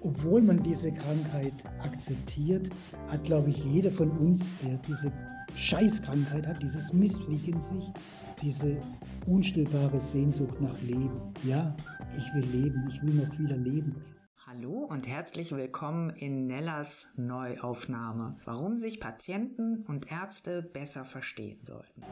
obwohl man diese Krankheit akzeptiert, hat, glaube ich, jeder von uns, der diese Scheißkrankheit hat, dieses Mistviech in sich, diese unstillbare Sehnsucht nach Leben. Ja, ich will leben, ich will noch wieder leben. Hallo und herzlich willkommen in Nellas Neuaufnahme. Warum sich Patienten und Ärzte besser verstehen sollten.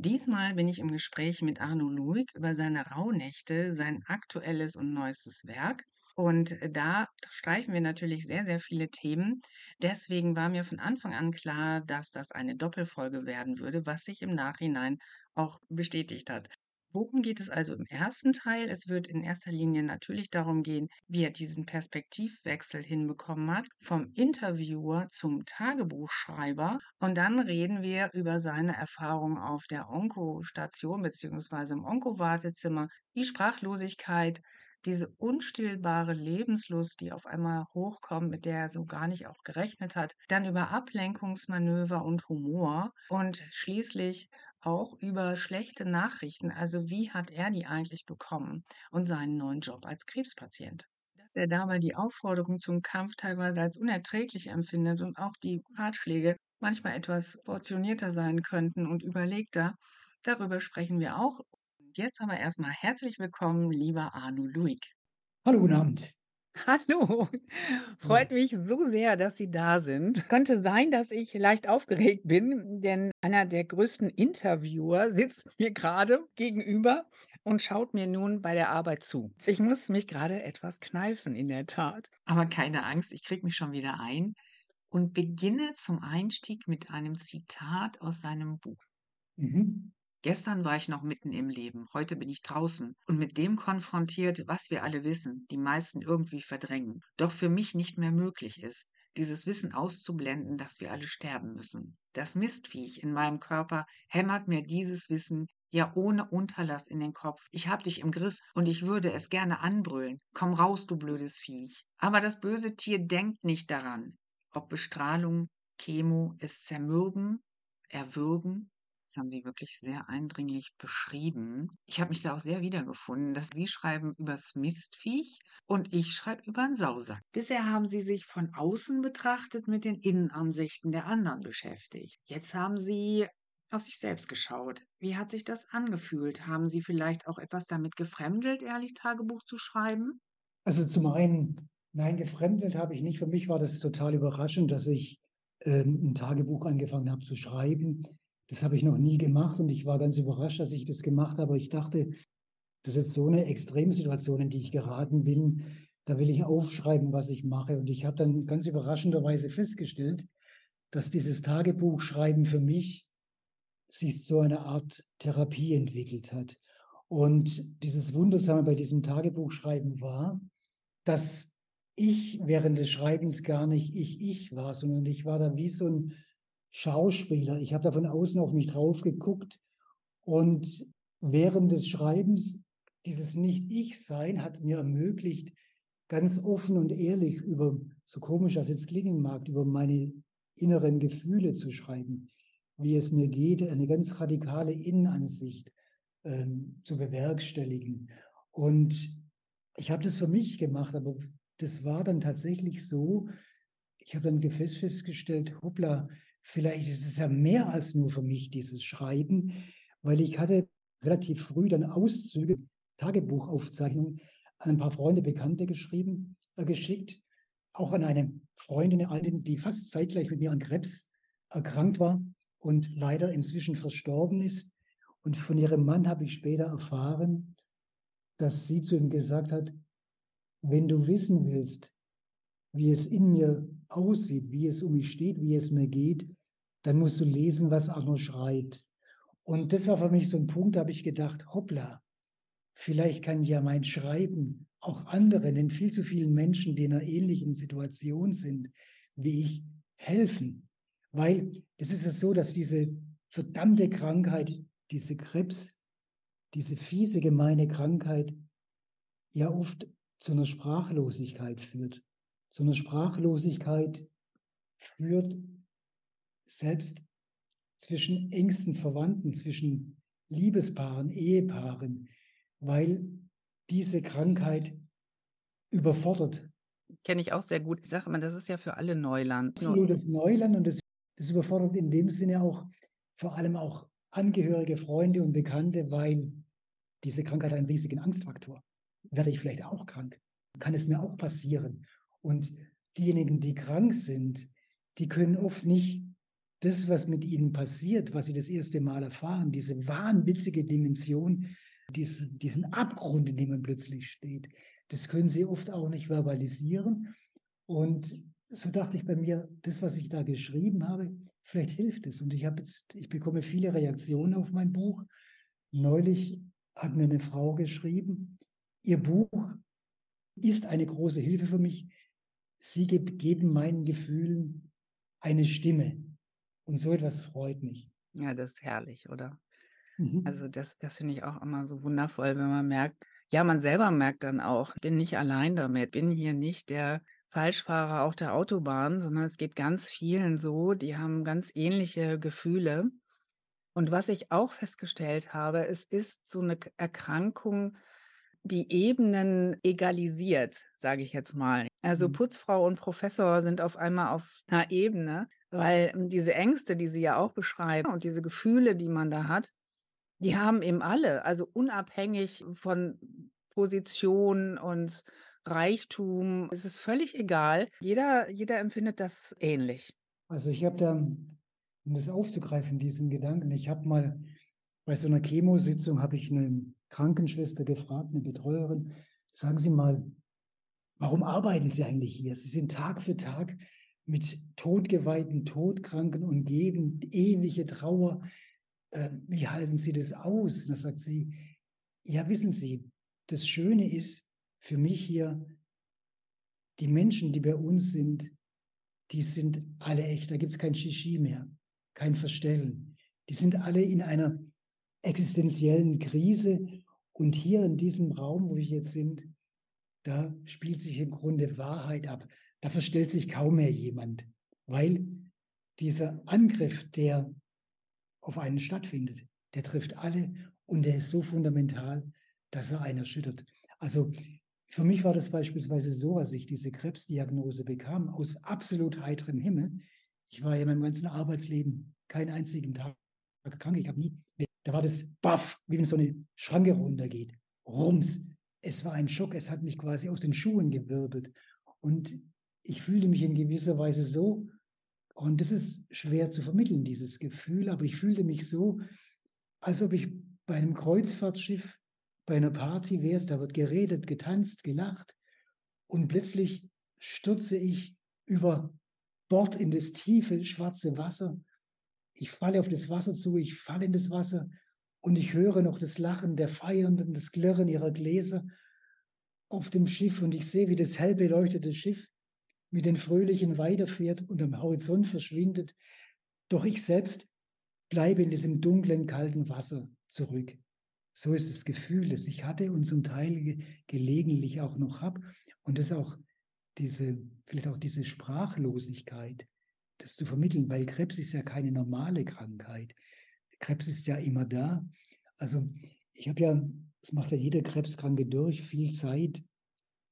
Diesmal bin ich im Gespräch mit Arno Luig über seine Rauhnächte, sein aktuelles und neuestes Werk. Und da streifen wir natürlich sehr, sehr viele Themen. Deswegen war mir von Anfang an klar, dass das eine Doppelfolge werden würde, was sich im Nachhinein auch bestätigt hat. Worum geht es also im ersten Teil? Es wird in erster Linie natürlich darum gehen, wie er diesen Perspektivwechsel hinbekommen hat, vom Interviewer zum Tagebuchschreiber. Und dann reden wir über seine Erfahrungen auf der Onkostation bzw. im Onkowartezimmer, die Sprachlosigkeit, diese unstillbare Lebenslust, die auf einmal hochkommt, mit der er so gar nicht auch gerechnet hat, dann über Ablenkungsmanöver und Humor und schließlich auch über schlechte Nachrichten, also wie hat er die eigentlich bekommen und seinen neuen Job als Krebspatient. Dass er dabei die Aufforderung zum Kampf teilweise als unerträglich empfindet und auch die Ratschläge manchmal etwas portionierter sein könnten und überlegter, darüber sprechen wir auch. Jetzt aber erstmal herzlich willkommen, lieber Arno Luig. Hallo, guten Abend. Hallo, freut mich so sehr, dass Sie da sind. Könnte sein, dass ich leicht aufgeregt bin, denn einer der größten Interviewer sitzt mir gerade gegenüber und schaut mir nun bei der Arbeit zu. Ich muss mich gerade etwas kneifen, in der Tat. Aber keine Angst, ich kriege mich schon wieder ein und beginne zum Einstieg mit einem Zitat aus seinem Buch. Mhm. Gestern war ich noch mitten im Leben, heute bin ich draußen und mit dem konfrontiert, was wir alle wissen, die meisten irgendwie verdrängen, doch für mich nicht mehr möglich ist, dieses Wissen auszublenden, dass wir alle sterben müssen. Das Mistviech in meinem Körper hämmert mir dieses Wissen ja ohne Unterlass in den Kopf. Ich hab dich im Griff und ich würde es gerne anbrüllen. Komm raus, du blödes Viech. Aber das böse Tier denkt nicht daran, ob Bestrahlung, Chemo es zermürben, erwürgen das haben Sie wirklich sehr eindringlich beschrieben. Ich habe mich da auch sehr wiedergefunden, dass Sie schreiben übers Mistviech und ich schreibe über einen Sausack. Bisher haben Sie sich von außen betrachtet mit den Innenansichten der anderen beschäftigt. Jetzt haben Sie auf sich selbst geschaut. Wie hat sich das angefühlt? Haben Sie vielleicht auch etwas damit gefremdelt, ehrlich Tagebuch zu schreiben? Also zum einen, nein, gefremdelt habe ich nicht. Für mich war das total überraschend, dass ich äh, ein Tagebuch angefangen habe zu schreiben. Das habe ich noch nie gemacht und ich war ganz überrascht, dass ich das gemacht habe. Ich dachte, das ist so eine Extremsituation, in die ich geraten bin. Da will ich aufschreiben, was ich mache. Und ich habe dann ganz überraschenderweise festgestellt, dass dieses Tagebuchschreiben für mich sich so eine Art Therapie entwickelt hat. Und dieses Wundersame bei diesem Tagebuchschreiben war, dass ich während des Schreibens gar nicht ich ich war, sondern ich war da wie so ein Schauspieler. Ich habe da von außen auf mich drauf geguckt und während des Schreibens dieses Nicht-Ich-Sein hat mir ermöglicht, ganz offen und ehrlich über, so komisch das jetzt klingen mag, über meine inneren Gefühle zu schreiben, wie es mir geht, eine ganz radikale Innenansicht ähm, zu bewerkstelligen. Und ich habe das für mich gemacht, aber das war dann tatsächlich so, ich habe dann festgestellt, hoppla, vielleicht ist es ja mehr als nur für mich dieses Schreiben, weil ich hatte relativ früh dann Auszüge, Tagebuchaufzeichnungen an ein paar Freunde, Bekannte geschrieben, äh, geschickt, auch an eine Freundin, eine Altin, die fast zeitgleich mit mir an Krebs erkrankt war und leider inzwischen verstorben ist. Und von ihrem Mann habe ich später erfahren, dass sie zu ihm gesagt hat, wenn du wissen willst, wie es in mir aussieht, wie es um mich steht, wie es mir geht, dann musst du lesen, was Arno schreibt. Und das war für mich so ein Punkt, da habe ich gedacht, hoppla, vielleicht kann ja mein Schreiben auch anderen, den viel zu vielen Menschen, die in einer ähnlichen Situation sind wie ich, helfen. Weil es ist ja so, dass diese verdammte Krankheit, diese Krebs, diese fiese, gemeine Krankheit ja oft zu einer Sprachlosigkeit führt. Einer Sprachlosigkeit führt selbst zwischen engsten Verwandten, zwischen Liebespaaren, Ehepaaren, weil diese Krankheit überfordert. Kenne ich auch sehr gut. Ich sage immer, das ist ja für alle Neuland. Absolutes Neuland und das, das überfordert in dem Sinne auch vor allem auch Angehörige, Freunde und Bekannte, weil diese Krankheit einen riesigen Angstfaktor. Werde ich vielleicht auch krank? Kann es mir auch passieren? Und diejenigen, die krank sind, die können oft nicht das, was mit ihnen passiert, was sie das erste Mal erfahren, diese wahnwitzige Dimension, diesen, Abgrund, in dem man plötzlich steht, das können sie oft auch nicht verbalisieren. Und so dachte ich bei mir, das, was ich da geschrieben habe, vielleicht hilft es. Und ich habe jetzt, ich bekomme viele Reaktionen auf mein Buch. Neulich hat mir eine Frau geschrieben, ihr Buch ist eine große Hilfe für mich. Sie geben meinen Gefühlen eine Stimme. Und so etwas freut mich. Ja, das ist herrlich, oder? Mhm. Also das, das finde ich auch immer so wundervoll, wenn man merkt, ja, man selber merkt dann auch, bin nicht allein damit, bin hier nicht der Falschfahrer auf der Autobahn, sondern es geht ganz vielen so, die haben ganz ähnliche Gefühle. Und was ich auch festgestellt habe, es ist so eine Erkrankung, die Ebenen egalisiert, sage ich jetzt mal. Also mhm. Putzfrau und Professor sind auf einmal auf einer Ebene, weil ähm, diese Ängste, die Sie ja auch beschreiben und diese Gefühle, die man da hat, die haben eben alle, also unabhängig von Position und Reichtum, es ist völlig egal. Jeder, jeder empfindet das ähnlich. Also ich habe da, um das aufzugreifen, diesen Gedanken, ich habe mal bei so einer Chemositzung habe ich eine Krankenschwester gefragt, eine Betreuerin, sagen Sie mal, warum arbeiten Sie eigentlich hier? Sie sind Tag für Tag mit todgeweihten Todkranken umgeben, ewige Trauer. Äh, wie halten Sie das aus? Da sagt sie, ja, wissen Sie, das Schöne ist für mich hier, die Menschen, die bei uns sind, die sind alle echt. Da gibt es kein Shishi mehr, kein Verstellen. Die sind alle in einer existenziellen Krise. Und hier in diesem Raum, wo wir jetzt sind, da spielt sich im Grunde Wahrheit ab. Da verstellt sich kaum mehr jemand, weil dieser Angriff, der auf einen stattfindet, der trifft alle und der ist so fundamental, dass er einen erschüttert. Also für mich war das beispielsweise so, als ich diese Krebsdiagnose bekam, aus absolut heiterem Himmel. Ich war ja in meinem ganzen Arbeitsleben keinen einzigen Tag krank. Ich habe nie, da war das baff, wie wenn so eine Schranke runtergeht. Rums. Es war ein Schock. Es hat mich quasi aus den Schuhen gewirbelt. Und ich fühlte mich in gewisser Weise so, und das ist schwer zu vermitteln, dieses Gefühl, aber ich fühlte mich so, als ob ich bei einem Kreuzfahrtschiff bei einer Party wäre, da wird geredet, getanzt, gelacht und plötzlich stürze ich über Bord in das tiefe schwarze Wasser. Ich falle auf das Wasser zu, ich falle in das Wasser und ich höre noch das Lachen der Feiernden, das Klirren ihrer Gläser auf dem Schiff und ich sehe, wie das hell beleuchtete Schiff mit den Fröhlichen weiterfährt und am Horizont verschwindet. Doch ich selbst bleibe in diesem dunklen, kalten Wasser zurück. So ist das Gefühl, das ich hatte und zum Teil ge gelegentlich auch noch habe. Und das auch diese, vielleicht auch diese Sprachlosigkeit, das zu vermitteln, weil Krebs ist ja keine normale Krankheit. Krebs ist ja immer da. Also ich habe ja, das macht ja jeder Krebskranke durch, viel Zeit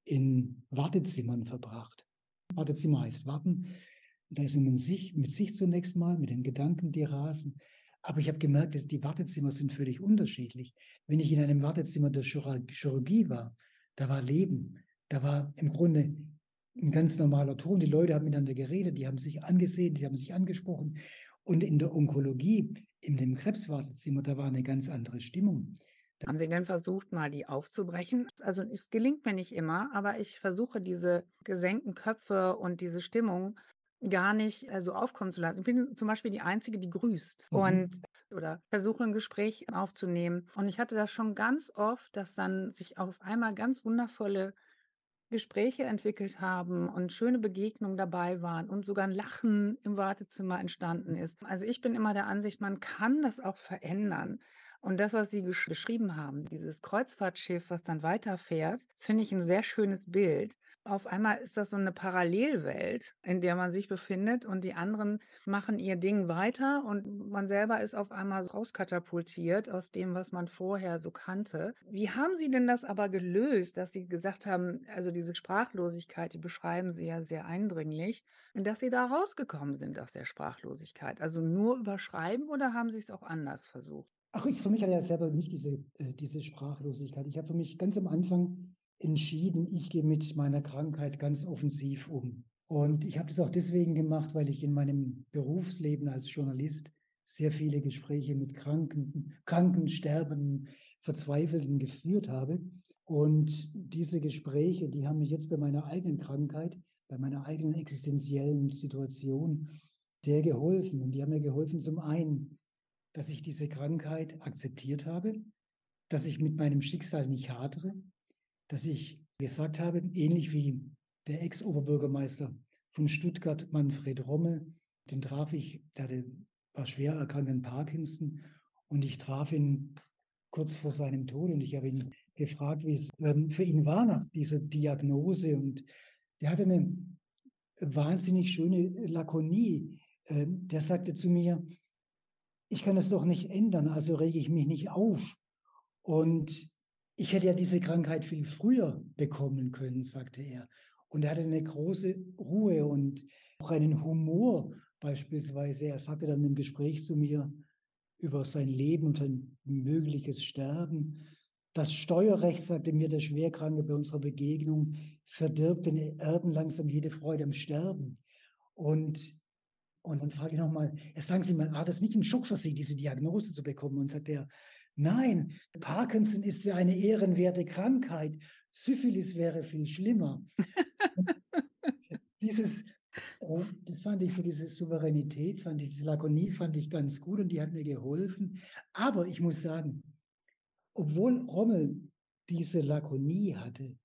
in Wartezimmern verbracht. Wartezimmer heißt warten. Da ist man sich, mit sich zunächst mal, mit den Gedanken, die rasen. Aber ich habe gemerkt, dass die Wartezimmer sind völlig unterschiedlich. Wenn ich in einem Wartezimmer der Chirurgie war, da war Leben. Da war im Grunde ein ganz normaler Ton. Die Leute haben miteinander geredet, die haben sich angesehen, die haben sich angesprochen. Und in der Onkologie, in dem Krebswartezimmer, da war eine ganz andere Stimmung. Haben Sie denn versucht, mal die aufzubrechen? Also es gelingt mir nicht immer, aber ich versuche diese gesenkten Köpfe und diese Stimmung gar nicht äh, so aufkommen zu lassen. Ich bin zum Beispiel die Einzige, die grüßt mhm. und oder versuche ein Gespräch aufzunehmen. Und ich hatte das schon ganz oft, dass dann sich auf einmal ganz wundervolle Gespräche entwickelt haben und schöne Begegnungen dabei waren und sogar ein Lachen im Wartezimmer entstanden ist. Also ich bin immer der Ansicht, man kann das auch verändern. Und das, was Sie beschrieben haben, dieses Kreuzfahrtschiff, was dann weiterfährt, das finde ich ein sehr schönes Bild. Auf einmal ist das so eine Parallelwelt, in der man sich befindet und die anderen machen ihr Ding weiter und man selber ist auf einmal rauskatapultiert aus dem, was man vorher so kannte. Wie haben Sie denn das aber gelöst, dass Sie gesagt haben, also diese Sprachlosigkeit, die beschreiben Sie ja sehr eindringlich, und dass Sie da rausgekommen sind aus der Sprachlosigkeit? Also nur überschreiben oder haben Sie es auch anders versucht? Ach, ich für mich hatte ja selber nicht diese, äh, diese Sprachlosigkeit. Ich habe für mich ganz am Anfang entschieden, ich gehe mit meiner Krankheit ganz offensiv um. Und ich habe das auch deswegen gemacht, weil ich in meinem Berufsleben als Journalist sehr viele Gespräche mit Kranken, Kranken, Sterbenden, Verzweifelten geführt habe. Und diese Gespräche, die haben mich jetzt bei meiner eigenen Krankheit, bei meiner eigenen existenziellen Situation sehr geholfen. Und die haben mir geholfen, zum einen dass ich diese Krankheit akzeptiert habe, dass ich mit meinem Schicksal nicht hadere, dass ich gesagt habe, ähnlich wie der Ex-Oberbürgermeister von Stuttgart, Manfred Rommel, den traf ich, der hatte, war schwer erkrankt an Parkinson und ich traf ihn kurz vor seinem Tod und ich habe ihn gefragt, wie es ähm, für ihn war nach dieser Diagnose und der hatte eine wahnsinnig schöne Lakonie. Ähm, der sagte zu mir, ich kann es doch nicht ändern, also rege ich mich nicht auf. Und ich hätte ja diese Krankheit viel früher bekommen können, sagte er. Und er hatte eine große Ruhe und auch einen Humor beispielsweise. Er sagte dann im Gespräch zu mir über sein Leben und sein mögliches Sterben. Das Steuerrecht, sagte mir der Schwerkranke bei unserer Begegnung, verdirbt den Erben langsam jede Freude am Sterben. Und und dann frage ich nochmal, sagen Sie mal, war das nicht ein Schock für Sie, diese Diagnose zu bekommen? Und sagt er, nein, Parkinson ist ja eine ehrenwerte Krankheit. Syphilis wäre viel schlimmer. dieses, äh, das fand ich so, diese Souveränität, fand ich, diese Lakonie fand ich ganz gut und die hat mir geholfen. Aber ich muss sagen, obwohl Rommel diese Lakonie hatte,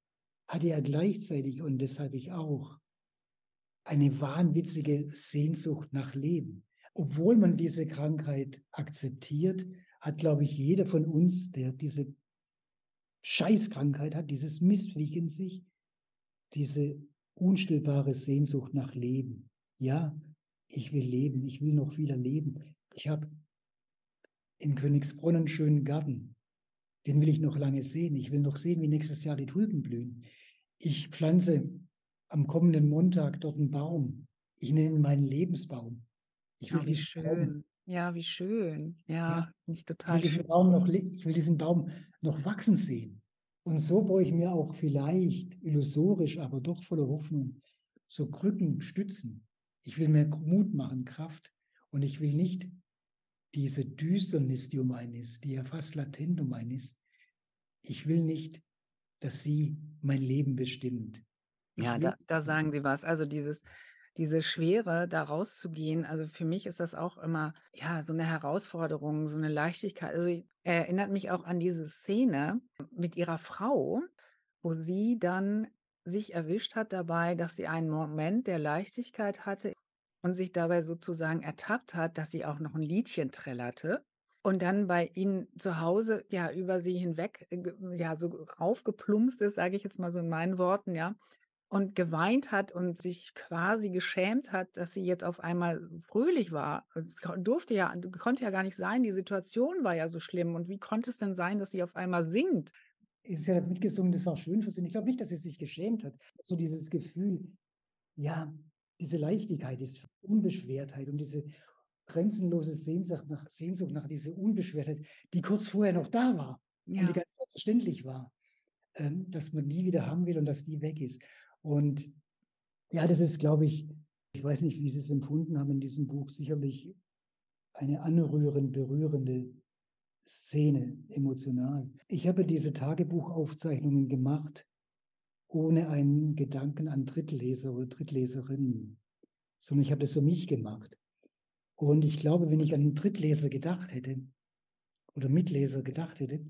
hatte er gleichzeitig, und deshalb ich auch, eine wahnwitzige Sehnsucht nach Leben. Obwohl man diese Krankheit akzeptiert, hat, glaube ich, jeder von uns, der diese Scheißkrankheit hat, dieses Mistviech in sich, diese unstillbare Sehnsucht nach Leben. Ja, ich will leben, ich will noch wieder leben. Ich habe in Königsbronn einen schönen Garten. Den will ich noch lange sehen. Ich will noch sehen, wie nächstes Jahr die Tulpen blühen. Ich pflanze am kommenden Montag dort einen Baum. Ich nenne ihn meinen Lebensbaum. Ich will oh, wie schön. Baum, ja, wie schön. Ja, ja nicht total ich will, diesen Baum noch, ich will diesen Baum noch wachsen sehen. Und so baue ich mir auch vielleicht illusorisch, aber doch voller Hoffnung so Krücken, Stützen. Ich will mir Mut machen, Kraft. Und ich will nicht diese Düsternis, die um einen ist, die ja fast latent um einen ist. Ich will nicht, dass sie mein Leben bestimmt. Ja, da da sagen Sie was. Also dieses diese Schwere, da rauszugehen, also für mich ist das auch immer, ja, so eine Herausforderung, so eine Leichtigkeit. Also, erinnert mich auch an diese Szene mit Ihrer Frau, wo sie dann sich erwischt hat dabei, dass sie einen Moment der Leichtigkeit hatte und sich dabei sozusagen ertappt hat, dass sie auch noch ein Liedchen trällerte und dann bei Ihnen zu Hause, ja, über sie hinweg, äh, ja, so raufgeplumpst ist, sage ich jetzt mal so in meinen Worten, ja und geweint hat und sich quasi geschämt hat, dass sie jetzt auf einmal fröhlich war. Es durfte ja, konnte ja gar nicht sein. Die Situation war ja so schlimm. Und wie konnte es denn sein, dass sie auf einmal singt? Sie hat mitgesungen, das war schön für sie. Ich glaube nicht, dass sie sich geschämt hat. So dieses Gefühl, ja, diese Leichtigkeit, diese Unbeschwertheit und diese grenzenlose Sehnsucht nach, Sehnsucht nach dieser Unbeschwertheit, die kurz vorher noch da war ja. und die ganz selbstverständlich war, ähm, dass man nie wieder haben will und dass die weg ist. Und ja, das ist, glaube ich, ich weiß nicht, wie Sie es empfunden haben in diesem Buch, sicherlich eine anrührend berührende Szene emotional. Ich habe diese Tagebuchaufzeichnungen gemacht, ohne einen Gedanken an Drittleser oder Drittleserinnen, sondern ich habe das für mich gemacht. Und ich glaube, wenn ich an einen Drittleser gedacht hätte oder Mitleser gedacht hätte,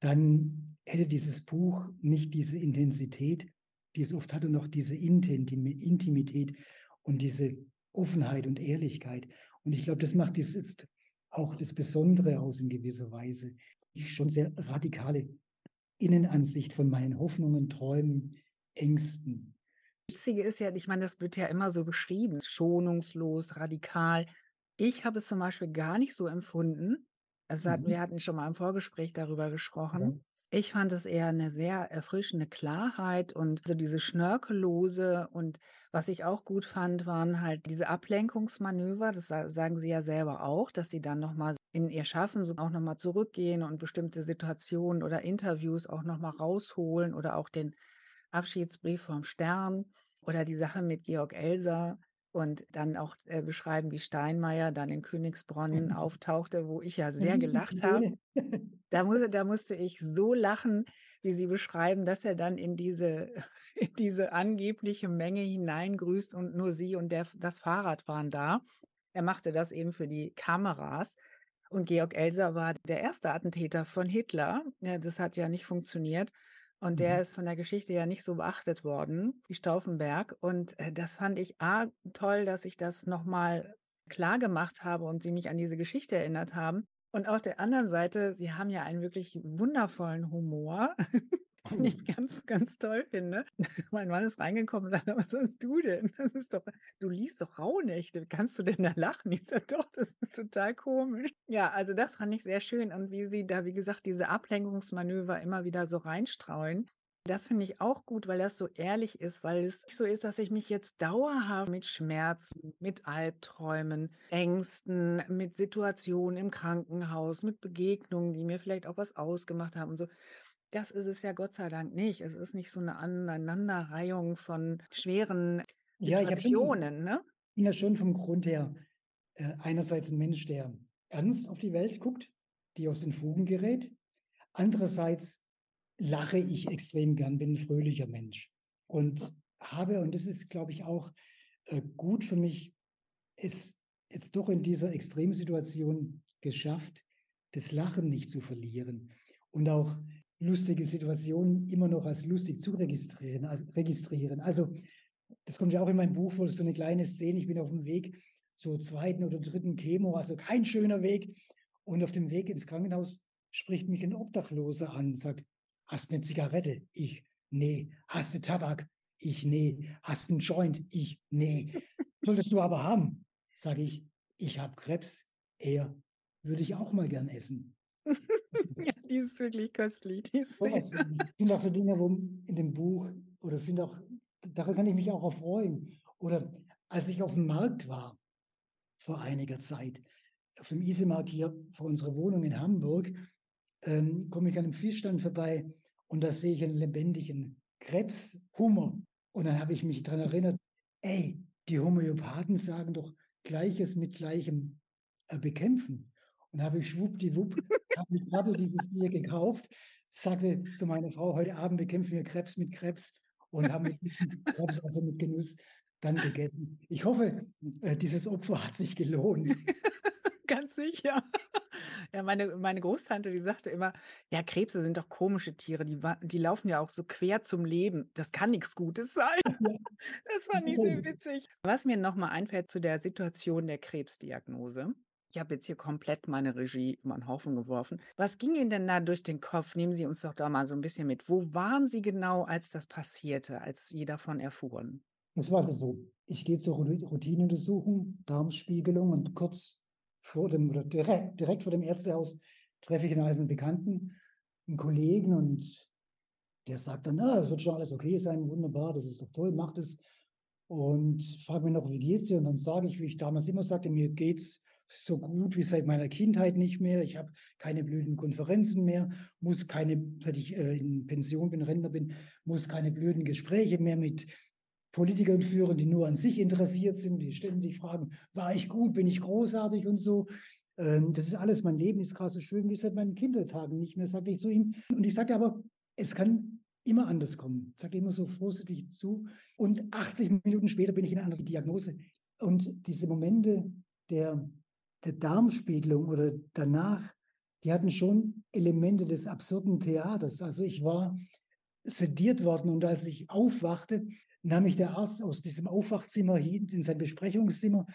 dann hätte dieses Buch nicht diese Intensität die es oft hat und auch diese Intimität und diese Offenheit und Ehrlichkeit. Und ich glaube, das macht es jetzt auch das Besondere aus in gewisser Weise. Ich schon sehr radikale Innenansicht von meinen Hoffnungen, Träumen, Ängsten. Witzige ist ja, ich meine, das wird ja immer so beschrieben, schonungslos, radikal. Ich habe es zum Beispiel gar nicht so empfunden. Also hatten, Mhm. wir hatten schon mal im Vorgespräch darüber gesprochen. Ich fand es eher eine sehr erfrischende Klarheit und so diese Schnörkellose. Und was ich auch gut fand, waren halt diese Ablenkungsmanöver. Das sa- sagen Sie ja selber auch, dass Sie dann nochmal in Ihr Schaffen so auch nochmal zurückgehen und bestimmte Situationen oder Interviews auch nochmal rausholen oder auch den Abschiedsbrief vom Stern oder die Sache mit Georg Elser und dann auch äh, beschreiben, wie Steinmeier dann in Königsbronn auftauchte, wo ich ja sehr gelacht habe. Da, muss, da musste ich so lachen, wie Sie beschreiben, dass er dann in diese, in diese angebliche Menge hineingrüßt und nur Sie und der, das Fahrrad waren da. Er machte das eben für die Kameras. Und Georg Elser war der erste Attentäter von Hitler. Ja, das hat ja nicht funktioniert. Und der Mhm. ist von der Geschichte ja nicht so beachtet worden, wie Stauffenberg. Und äh, das fand ich A, toll, dass ich das nochmal klar gemacht habe und Sie mich an diese Geschichte erinnert haben. Und auf der anderen Seite, Sie haben ja einen wirklich wundervollen Humor, den ich ganz, ganz toll finde. Mein Mann ist reingekommen und sagte, was hast du denn? Das ist doch, du liest doch Rauhnächte. Kannst du denn da lachen? Ich sage, doch, das ist total komisch. Ja, also das fand ich sehr schön. Und wie Sie da, wie gesagt, diese Ablenkungsmanöver immer wieder so reinstreuen. Das finde ich auch gut, weil das so ehrlich ist, weil es nicht so ist, dass ich mich jetzt dauerhaft mit Schmerzen, mit Albträumen, Ängsten, mit Situationen im Krankenhaus, mit Begegnungen, die mir vielleicht auch was ausgemacht haben und so. Das ist es ja Gott sei Dank nicht. Es ist nicht so eine Aneinanderreihung von schweren Ja, ich Situationen, ne? bin ja schon vom Grund her äh, einerseits ein Mensch, der ernst auf die Welt guckt, die aus den Fugen gerät. Andererseits lache ich extrem gern, bin ein fröhlicher Mensch und habe, und das ist, glaube ich, auch äh, gut für mich, es jetzt doch in dieser Extremsituation geschafft, das Lachen nicht zu verlieren und auch lustige Situationen immer noch als lustig zu registrieren. Also, registrieren. also das kommt ja auch in meinem Buch vor, so eine kleine Szene, ich bin auf dem Weg zur zweiten oder dritten Chemo, also kein schöner Weg. Und auf dem Weg ins Krankenhaus spricht mich ein Obdachloser an, sagt, hast du eine Zigarette? Ich, nee. Hast du Tabak? Ich, nee. Hast einen Joint? Ich, nee. Solltest du aber haben, sage ich, ich habe Krebs. Er würde ich auch mal gern essen. ja, die ist wirklich köstlich. Die ist Sowas sind auch so Dinge, wo in dem Buch, oder sind auch, daran kann ich mich auch erfreuen. Oder als ich auf dem Markt war, vor einiger Zeit, auf dem Isemarkt hier vor unserer Wohnung in Hamburg, ähm, komme ich an einem Fischstand vorbei und da sehe ich einen lebendigen Krebshummer. Und dann habe ich mich daran erinnert, ey, die Homöopathen sagen doch Gleiches mit Gleichem äh, bekämpfen. Und habe ich schwuppdiwupp, habe ich Krabbel dieses Tier gekauft, sagte zu meiner Frau, heute Abend bekämpfen wir Krebs mit Krebs und haben mit diesem Krebs, also mit Genuss, dann gegessen. Ich hoffe, äh, dieses Opfer hat sich gelohnt. Ganz sicher. Ja, meine, meine Großtante, die sagte immer, ja, Krebse sind doch komische Tiere, die, die laufen ja auch so quer zum Leben. Das kann nichts Gutes sein. Ja, Das fand ich sehr witzig. Was mir nochmal einfällt zu der Situation der Krebsdiagnose. Ich habe jetzt hier komplett meine Regie über den Haufen geworfen. Was ging Ihnen denn da durch den Kopf? Nehmen Sie uns doch da mal so ein bisschen mit. Wo waren Sie genau, als das passierte, als Sie davon erfuhren? Das war also so. Ich gehe zur Rout- Routineuntersuchung, Darmspiegelung und kurz vor dem, oder direkt, direkt vor dem Ärztehaus treffe ich einen alten Bekannten, einen Kollegen und der sagt dann, ah, das wird schon alles okay sein, wunderbar, das ist doch toll, macht es. Und fragt mich noch, wie geht's dir? Und dann sage ich, wie ich damals immer sagte, mir geht's so gut wie seit meiner Kindheit nicht mehr. Ich habe keine blöden Konferenzen mehr, muss keine, seit ich äh, in Pension bin, Rentner bin, muss keine blöden Gespräche mehr mit Politikern führen, die nur an sich interessiert sind, die ständig fragen, war ich gut, bin ich großartig und so. Ähm, das ist alles, mein Leben ist gerade so schön wie seit meinen Kindertagen nicht mehr, sagte ich zu ihm. Und ich sagte aber, es kann immer anders kommen. Sagte immer so vorsichtig zu. Und 80 Minuten später bin ich in einer anderen Diagnose. Und diese Momente der, der Darmspiegelung oder danach, die hatten schon Elemente des absurden Theaters. Also ich war sediert worden und als ich aufwachte, nahm mich der Arzt aus diesem Aufwachzimmer hin in sein Besprechungszimmer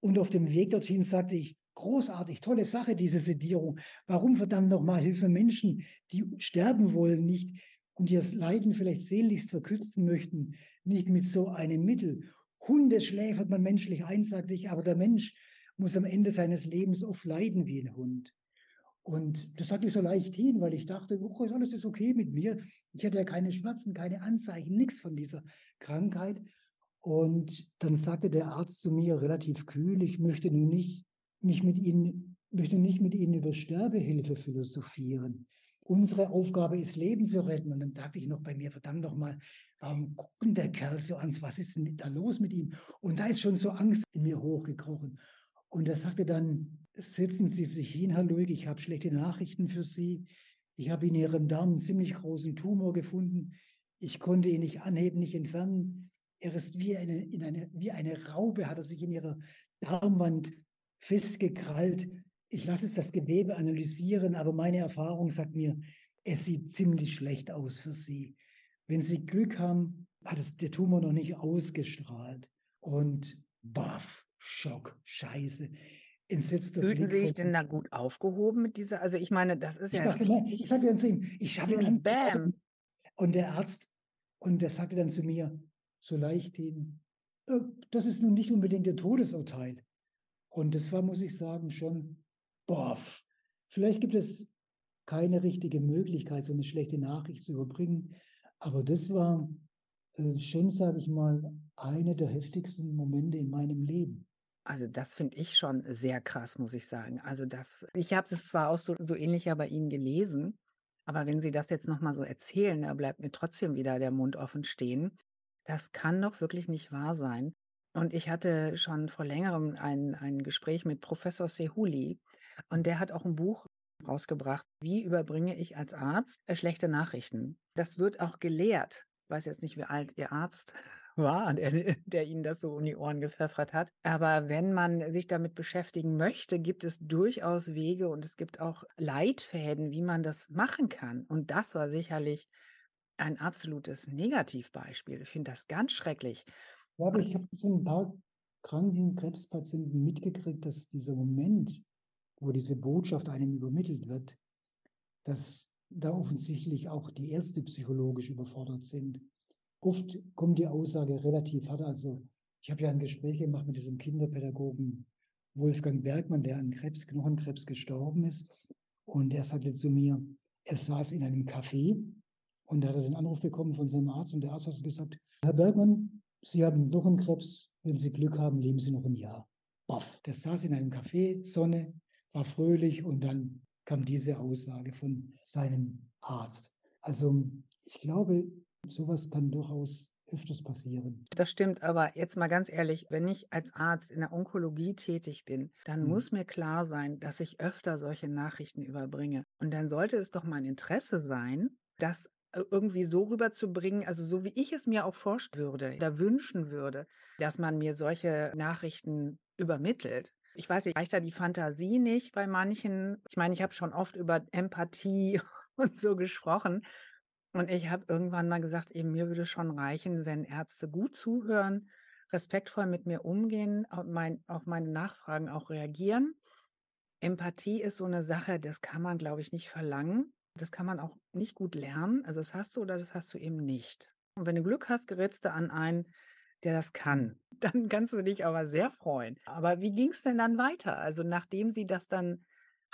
und auf dem Weg dorthin sagte ich, großartig, tolle Sache, diese Sedierung. Warum verdammt nochmal Hilfe Menschen, die sterben wollen, nicht und ihr Leiden vielleicht sehnlichst verkürzen möchten, nicht mit so einem Mittel. Hunde schläfert man menschlich ein, sagte ich, aber der Mensch muss am Ende seines Lebens oft leiden wie ein Hund. Und das sagte ich so leicht hin, weil ich dachte, oh, alles ist okay mit mir. Ich hatte ja keine Schmerzen, keine Anzeichen, nichts von dieser Krankheit. Und dann sagte der Arzt zu mir relativ kühl, ich möchte nun nicht mich mit Ihnen, möchte nicht mit Ihnen über Sterbehilfe philosophieren. Unsere Aufgabe ist, Leben zu retten. Und dann dachte ich noch bei mir, verdammt noch mal, warum guckt der Kerl so an? Was ist denn da los mit ihm? Und da ist schon so Angst in mir hochgekrochen. Und er sagte dann, setzen Sie sich hin, Herr Luig, ich habe schlechte Nachrichten für Sie. Ich habe in Ihrem Darm einen ziemlich großen Tumor gefunden. Ich konnte ihn nicht anheben, nicht entfernen. Er ist wie eine, in eine, wie eine Raube, hat er sich in ihrer Darmwand festgekrallt. Ich lasse es das Gewebe analysieren, aber meine Erfahrung sagt mir, es sieht ziemlich schlecht aus für Sie. Wenn Sie Glück haben, hat es der Tumor noch nicht ausgestrahlt. Und baff, Schock, Scheiße. Entsetzter Fühlten Sie sich denn da gut aufgehoben mit dieser? Also ich meine, das ist ich ja. Dachte, nein, ich sagte dann zu ihm, ich habe ihn Bam. Und der Arzt, und der sagte dann zu mir, so leicht hin, äh, das ist nun nicht unbedingt der Todesurteil. Und das war, muss ich sagen, schon, boah, vielleicht gibt es keine richtige Möglichkeit, so eine schlechte Nachricht zu überbringen. Aber das war äh, schon, sage ich mal, eine der heftigsten Momente in meinem Leben. Also das finde ich schon sehr krass, muss ich sagen. Also das, ich habe das zwar auch so, so ähnlich ja bei Ihnen gelesen, aber wenn Sie das jetzt nochmal so erzählen, da bleibt mir trotzdem wieder der Mund offen stehen. Das kann doch wirklich nicht wahr sein. Und ich hatte schon vor längerem ein, ein Gespräch mit Professor Sehuli und der hat auch ein Buch rausgebracht, wie überbringe ich als Arzt äh, schlechte Nachrichten. Das wird auch gelehrt. Ich weiß jetzt nicht, wie alt Ihr Arzt war, der, der Ihnen das so um die Ohren gepfeffert hat. Aber wenn man sich damit beschäftigen möchte, gibt es durchaus Wege und es gibt auch Leitfäden, wie man das machen kann. Und das war sicherlich ein absolutes Negativbeispiel. Ich finde das ganz schrecklich. Ja, aber ich habe so ein paar kranken Krebspatienten mitgekriegt, dass dieser Moment, wo diese Botschaft einem übermittelt wird, dass da offensichtlich auch die Ärzte psychologisch überfordert sind oft kommt die Aussage relativ hart. Also ich habe ja ein Gespräch gemacht mit diesem Kinderpädagogen Wolfgang Bergmann, der an Krebs, Knochenkrebs gestorben ist. Und er sagte zu mir, er saß in einem Café und da hat er den Anruf bekommen von seinem Arzt und der Arzt hat gesagt, Herr Bergmann, Sie haben Knochenkrebs, wenn Sie Glück haben, leben Sie noch ein Jahr. Baff, der saß in einem Café, Sonne, war fröhlich und dann kam diese Aussage von seinem Arzt. Also ich glaube, Sowas kann durchaus öfters passieren. Das stimmt, aber jetzt mal ganz ehrlich, wenn ich als Arzt in der Onkologie tätig bin, dann hm. muss mir klar sein, dass ich öfter solche Nachrichten überbringe. Und dann sollte es doch mein Interesse sein, das äh, irgendwie so rüberzubringen, also so wie ich es mir auch vorstellen würde, da wünschen würde, dass man mir solche Nachrichten übermittelt. Ich weiß nicht, reicht da die Fantasie nicht bei manchen. Ich meine, ich habe schon oft über Empathie und so gesprochen. Und ich habe irgendwann mal gesagt, eben mir würde schon reichen, wenn Ärzte gut zuhören, respektvoll mit mir umgehen, auf, mein, auf meine Nachfragen auch reagieren. Empathie ist so eine Sache, das kann man, glaube ich, nicht verlangen. Das kann man auch nicht gut lernen. Also das hast du oder das hast du eben nicht. Und wenn du Glück hast, gerätst du an einen, der das kann. Dann kannst du dich aber sehr freuen. Aber wie ging es denn dann weiter? Also nachdem sie das dann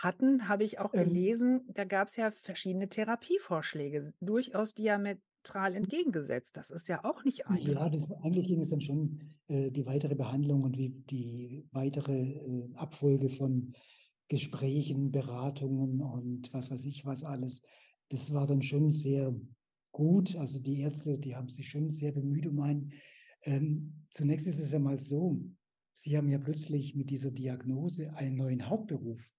hatten, habe ich auch Ähm, gelesen, da gab es ja verschiedene Therapievorschläge, durchaus diametral entgegengesetzt. Das ist ja auch nicht einfach. ja, das, eigentlich ging es dann schon äh, die weitere Behandlung und wie die weitere äh, Abfolge von Gesprächen, Beratungen und was weiß ich was alles. Das war dann schon sehr gut. Also die Ärzte, die haben sich schon sehr bemüht um einen. Ähm, zunächst ist es ja mal so, Sie haben ja plötzlich mit dieser Diagnose einen neuen Hauptberuf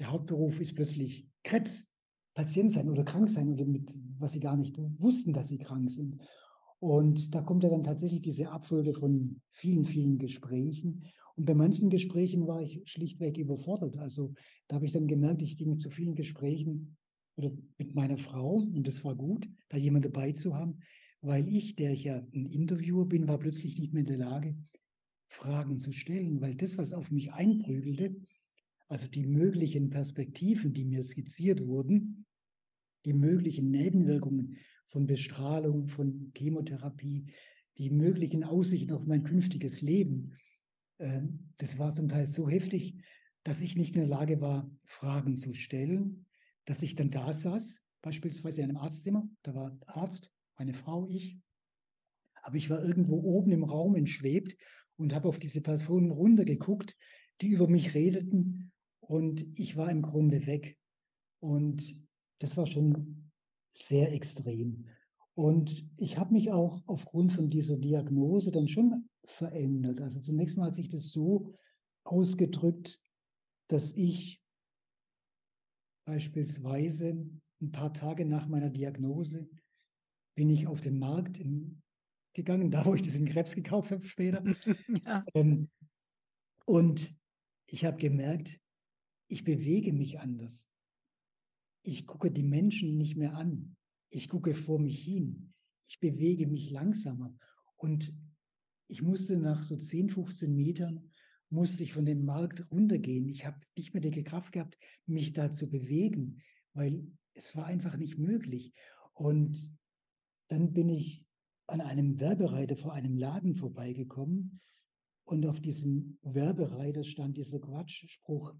der Hauptberuf ist plötzlich Krebs, Patient sein oder krank sein oder mit was sie gar nicht wussten, dass sie krank sind. Und da kommt ja dann tatsächlich diese Abfolge von vielen, vielen Gesprächen. Und bei manchen Gesprächen war ich schlichtweg überfordert. Also da habe ich dann gemerkt, ich ging zu vielen Gesprächen oder mit meiner Frau und das war gut, da jemand dabei zu haben, weil ich, der ich ja ein Interviewer bin, war plötzlich nicht mehr in der Lage, Fragen zu stellen, weil das, was auf mich einprügelte, Also die möglichen Perspektiven, die mir skizziert wurden, die möglichen Nebenwirkungen von Bestrahlung, von Chemotherapie, die möglichen Aussichten auf mein künftiges Leben, äh, das war zum Teil so heftig, dass ich nicht in der Lage war, Fragen zu stellen, dass ich dann da saß, beispielsweise in einem Arztzimmer, da war Arzt, meine Frau, ich, aber ich war irgendwo oben im Raum entschwebt und habe auf diese Personen runtergeguckt, die über mich redeten und ich war im Grunde weg. Und das war schon sehr extrem. Und ich habe mich auch aufgrund von dieser Diagnose dann schon verändert. Also zunächst mal hat sich das so ausgedrückt, dass ich beispielsweise ein paar Tage nach meiner Diagnose bin ich auf den Markt in, gegangen, da wo ich das in Krebs gekauft habe später. ja. ähm, und ich habe gemerkt, ich bewege mich anders. Ich gucke die Menschen nicht mehr an. Ich gucke vor mich hin. Ich bewege mich langsamer. Und ich musste nach so 10, 15 Metern musste ich von dem Markt runtergehen. Ich habe nicht mehr die Kraft gehabt, mich da zu bewegen, weil es war einfach nicht möglich. Und dann bin ich an einem Werbereiter vor einem Laden vorbeigekommen und auf diesem Werbereiter stand dieser Quatschspruch,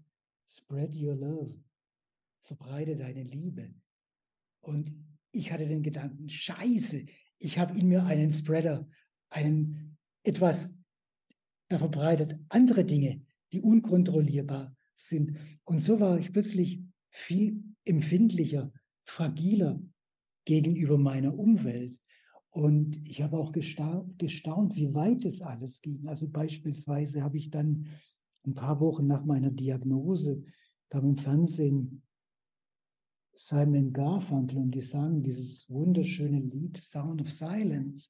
Spread your love, verbreite deine Liebe. Und ich hatte den Gedanken, scheiße, ich habe in mir einen Spreader, einen etwas da verbreitet, andere Dinge, die unkontrollierbar sind. Und so war ich plötzlich viel empfindlicher, fragiler gegenüber meiner Umwelt. Und ich habe auch gestaunt, gestaunt, wie weit es alles ging. Also beispielsweise habe ich dann ein paar Wochen nach meiner Diagnose, kam im Fernsehen Simon Garfunkel und die sangen dieses wunderschöne Lied Sound of Silence.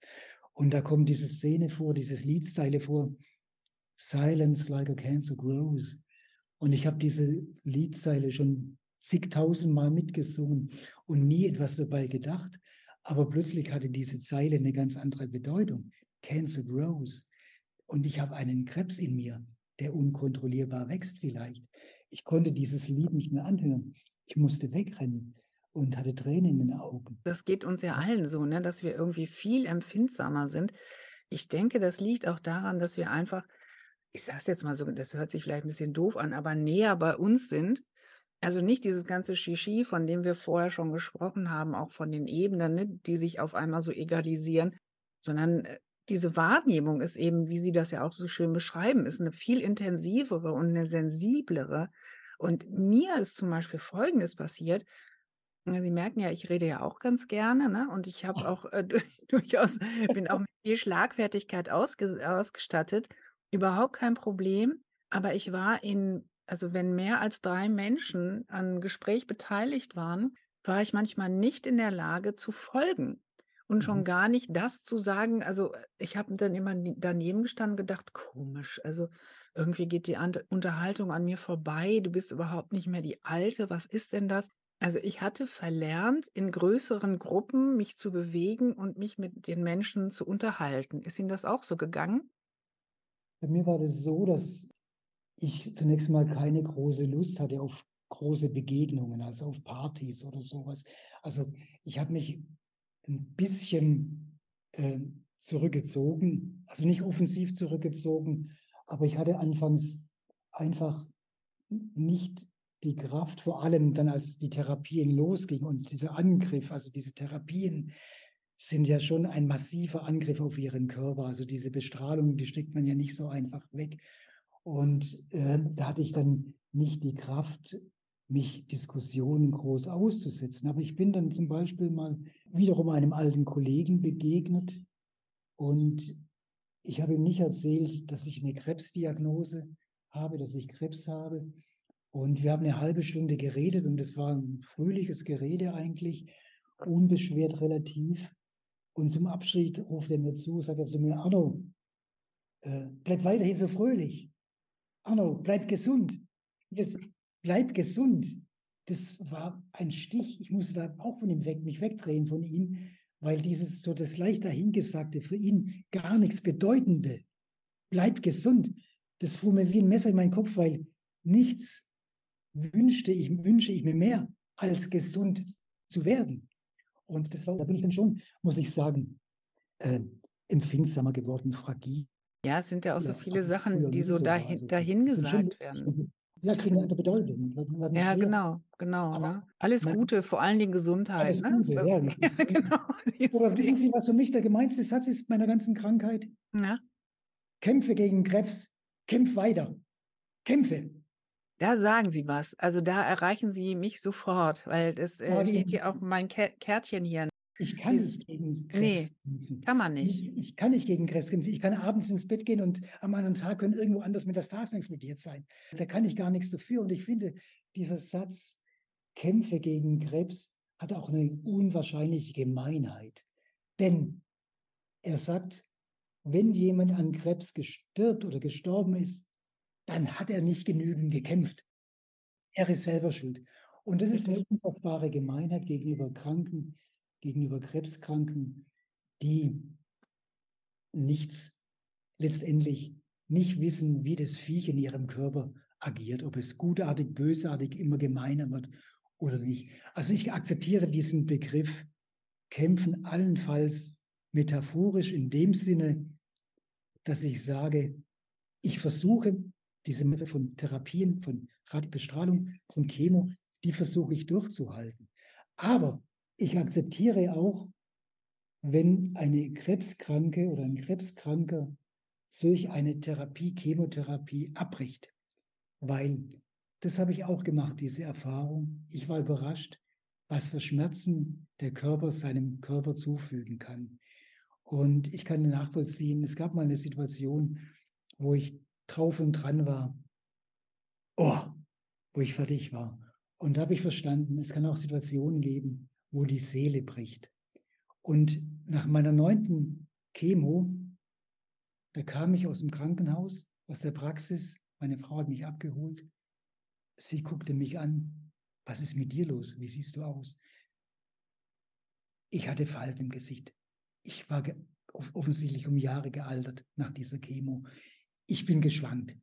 Und da kommt diese Szene vor, dieses Liedzeile vor, Silence like a cancer grows. Und ich habe diese Liedzeile schon zigtausendmal mitgesungen und nie etwas dabei gedacht. Aber plötzlich hatte diese Zeile eine ganz andere Bedeutung. Cancer grows. Und ich habe einen Krebs in mir, der unkontrollierbar wächst vielleicht. Ich konnte dieses Lied nicht mehr anhören. Ich musste wegrennen und hatte Tränen in den Augen. Das geht uns ja allen so, ne, dass wir irgendwie viel empfindsamer sind. Ich denke, das liegt auch daran, dass wir einfach ich sage es jetzt mal so, das hört sich vielleicht ein bisschen doof an, aber näher bei uns sind. Also nicht dieses ganze Shishi, von dem wir vorher schon gesprochen haben, auch von den Ebenen, ne, die sich auf einmal so egalisieren, sondern äh, diese Wahrnehmung ist eben, wie Sie das ja auch so schön beschreiben, ist eine viel intensivere und eine sensiblere. Und mir ist zum Beispiel Folgendes passiert. Sie merken ja, ich rede ja auch ganz gerne, ne? Und ich habe auch äh, durchaus, bin auch mit viel Schlagfertigkeit ausge ausgestattet. Überhaupt kein Problem, aber ich war in also wenn mehr als drei Menschen an Gespräch beteiligt waren, war ich manchmal nicht in der Lage zu folgen und schon mhm. gar nicht das zu sagen. Also, äh, ich habe dann immer daneben gestanden und gedacht: „Komisch, also irgendwie geht die Unterhaltung an mir vorbei. Du bist überhaupt nicht mehr die Alte. Was ist denn das?“ Also, ich hatte verlernt, in größeren Gruppen mich zu bewegen und mich mit den Menschen zu unterhalten. Ist Ihnen das auch so gegangen? Bei mir war das so, dass ich zunächst mal keine große Lust hatte auf große Begegnungen, also auf Partys oder sowas. Also ich habe mich ein bisschen äh, zurückgezogen, also nicht offensiv zurückgezogen, aber ich hatte anfangs einfach nicht die Kraft, vor allem dann, als die Therapien losgingen und dieser Angriff, also diese Therapien, sind ja schon ein massiver Angriff auf ihren Körper. Also diese Bestrahlung, die steckt man ja nicht so einfach weg. Und äh, da hatte ich dann nicht die Kraft, mich Diskussionen groß auszusetzen. Aber ich bin dann zum Beispiel mal wiederum einem alten Kollegen begegnet und ich habe ihm nicht erzählt, dass ich eine Krebsdiagnose habe, dass ich Krebs habe. Und wir haben eine halbe Stunde geredet und es war ein fröhliches Gerede eigentlich, unbeschwert relativ. Und zum Abschied ruft er mir zu, sagt er zu mir, Arno, äh, bleib weiterhin so fröhlich. Arno, bleib gesund. Das, bleib gesund. Das war ein Stich. Ich musste da auch von ihm weg, mich wegdrehen von ihm, weil dieses so das leicht dahingesagte, für ihn gar nichts Bedeutende. Bleib gesund. Das fuhr mir wie ein Messer in meinen Kopf, weil nichts wünschte ich, wünsche ich mir mehr, als gesund zu werden. Und das war, da bin ich dann schon, muss ich sagen, äh, empfindsamer geworden, fragil. Ja, es sind ja auch so viele Sachen, die so dahin, also, dahin gesagt werden. Ja, kriegen eine andere Bedeutung. Ja, schwer. genau, genau. Ne? Alles mein, Gute, vor allen Dingen Gesundheit. Alles ne? Gute, ja, ja, genau. Oder wissen Sie, was für mich der gemeinste Satz ist meiner ganzen Krankheit? Ja. Kämpfe gegen Krebs, kämpf weiter. Kämpfe. Da sagen Sie was. Also da erreichen Sie mich sofort, weil das äh, steht hier auch mein Kärtchen hier. Ich kann Dieses, nicht gegen Krebs nee, kämpfen. Kann man nicht. Ich, ich, kann nicht gegen Krebs kämpfen. Ich kann abends ins Bett gehen und am anderen Tag können irgendwo anders Metastasen explodiert sein. Da kann ich gar nichts dafür. Und ich finde, dieser Satz, Kämpfe gegen Krebs, hat auch eine unwahrscheinliche Gemeinheit. Denn er sagt, wenn jemand an Krebs gestirbt oder gestorben ist, dann hat er nicht genügend gekämpft. Er ist selber schuld. Und das ist eine unfassbare Gemeinheit gegenüber Kranken, gegenüber Krebskranken, die nichts letztendlich nicht wissen, wie das Viech in ihrem Körper agiert, ob es gutartig, bösartig immer gemeiner wird oder nicht. Also ich akzeptiere diesen Begriff kämpfen allenfalls metaphorisch in dem Sinne, dass ich sage, ich versuche diese Mittel von Therapien, von Radiobestrahlung, von Chemo, die versuche ich durchzuhalten. Aber ich akzeptiere auch, wenn eine Krebskranke oder ein Krebskranker solch eine Therapie, Chemotherapie abbricht. Weil das habe ich auch gemacht, diese Erfahrung. Ich war überrascht, was für Schmerzen der Körper seinem Körper zufügen kann. Und ich kann nachvollziehen, es gab mal eine Situation, wo ich drauf und dran war, oh, wo ich fertig war. Und da habe ich verstanden, es kann auch Situationen geben, wo die Seele bricht. Und nach meiner neunten Chemo, da kam ich aus dem Krankenhaus, aus der Praxis, meine Frau hat mich abgeholt. Sie guckte mich an, was ist mit dir los? Wie siehst du aus? Ich hatte Falten im Gesicht. Ich war offensichtlich um Jahre gealtert nach dieser Chemo. Ich bin geschwankt.